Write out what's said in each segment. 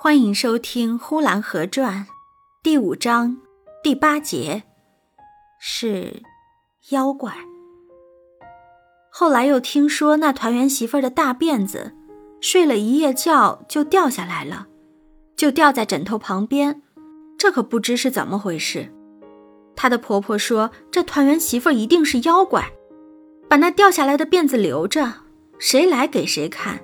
欢迎收听《呼兰河传》第五章第八节，是妖怪。后来又听说那团圆媳妇的大辫子，睡了一夜觉就掉下来了，就掉在枕头旁边，这可不知是怎么回事。她的婆婆说，这团圆媳妇一定是妖怪，把那掉下来的辫子留着，谁来给谁看。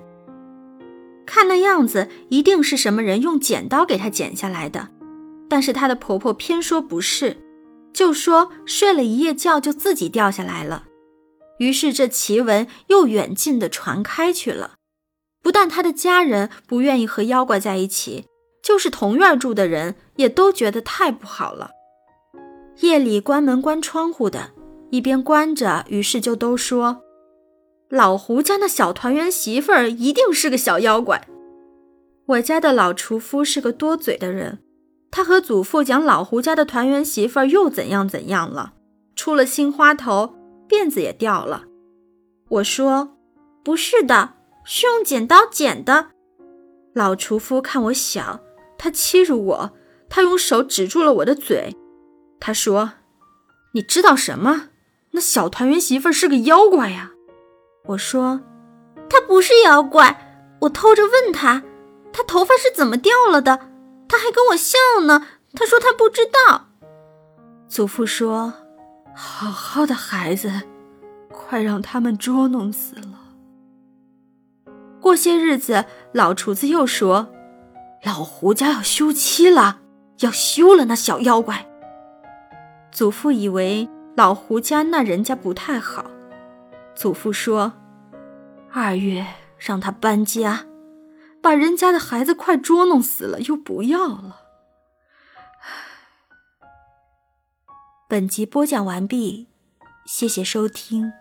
看那样子，一定是什么人用剪刀给她剪下来的。但是她的婆婆偏说不是，就说睡了一夜觉就自己掉下来了。于是这奇闻又远近的传开去了。不但她的家人不愿意和妖怪在一起，就是同院住的人也都觉得太不好了。夜里关门关窗户的，一边关着，于是就都说。老胡家那小团圆媳妇儿一定是个小妖怪。我家的老厨夫是个多嘴的人，他和祖父讲老胡家的团圆媳妇儿又怎样怎样了，出了新花头，辫子也掉了。我说不是的，是用剪刀剪的。老厨夫看我小，他欺辱我，他用手指住了我的嘴，他说：“你知道什么？那小团圆媳妇儿是个妖怪呀。”我说：“他不是妖怪。”我偷着问他：“他头发是怎么掉了的？”他还跟我笑呢。他说他不知道。祖父说：“好好的孩子，快让他们捉弄死了。”过些日子，老厨子又说：“老胡家要休妻了，要休了那小妖怪。”祖父以为老胡家那人家不太好。祖父说：“二月让他搬家，把人家的孩子快捉弄死了，又不要了。”本集播讲完毕，谢谢收听。